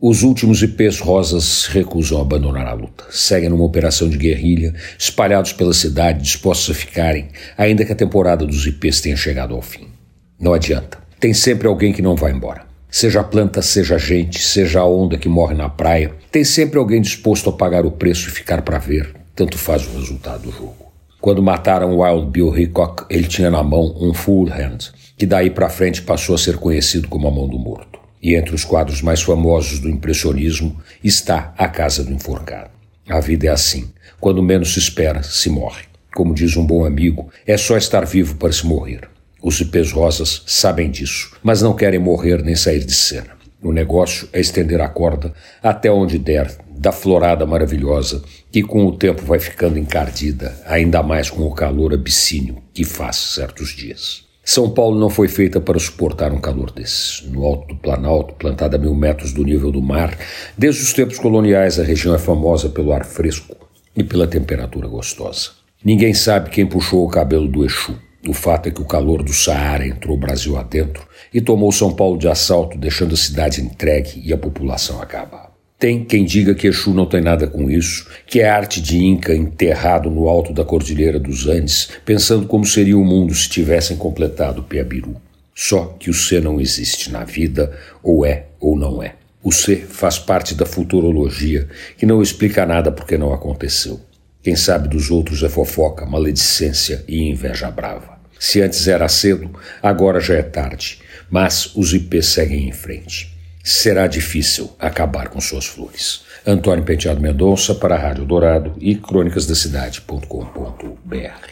Os últimos IPs rosas recusam abandonar a luta. Seguem numa operação de guerrilha, espalhados pela cidade, dispostos a ficarem, ainda que a temporada dos IPs tenha chegado ao fim. Não adianta. Tem sempre alguém que não vai embora. Seja a planta, seja a gente, seja a onda que morre na praia, tem sempre alguém disposto a pagar o preço e ficar para ver, tanto faz o resultado do jogo. Quando mataram Wild Bill Hickok, ele tinha na mão um full hand, que daí para frente passou a ser conhecido como a mão do morto. E entre os quadros mais famosos do impressionismo está A Casa do Enforcado. A vida é assim. Quando menos se espera, se morre. Como diz um bom amigo, é só estar vivo para se morrer. Os ipês rosas sabem disso, mas não querem morrer nem sair de cena. O negócio é estender a corda até onde der, da florada maravilhosa, que com o tempo vai ficando encardida, ainda mais com o calor abissínio que faz certos dias. São Paulo não foi feita para suportar um calor desses. No alto do Planalto, plantada a mil metros do nível do mar, desde os tempos coloniais a região é famosa pelo ar fresco e pela temperatura gostosa. Ninguém sabe quem puxou o cabelo do Exu. O fato é que o calor do Saara entrou o Brasil adentro e tomou São Paulo de assalto, deixando a cidade entregue e a população acabar. Tem quem diga que Exu não tem nada com isso, que é arte de Inca enterrado no alto da Cordilheira dos Andes, pensando como seria o mundo se tivessem completado Piabiru. Só que o ser não existe na vida, ou é ou não é. O ser faz parte da futurologia, que não explica nada porque não aconteceu. Quem sabe dos outros é fofoca, maledicência e inveja brava. Se antes era cedo, agora já é tarde, mas os IPs seguem em frente será difícil acabar com suas flores. Antônio Penteado Mendonça para a Rádio Dourado e crônicasdacidade.com.br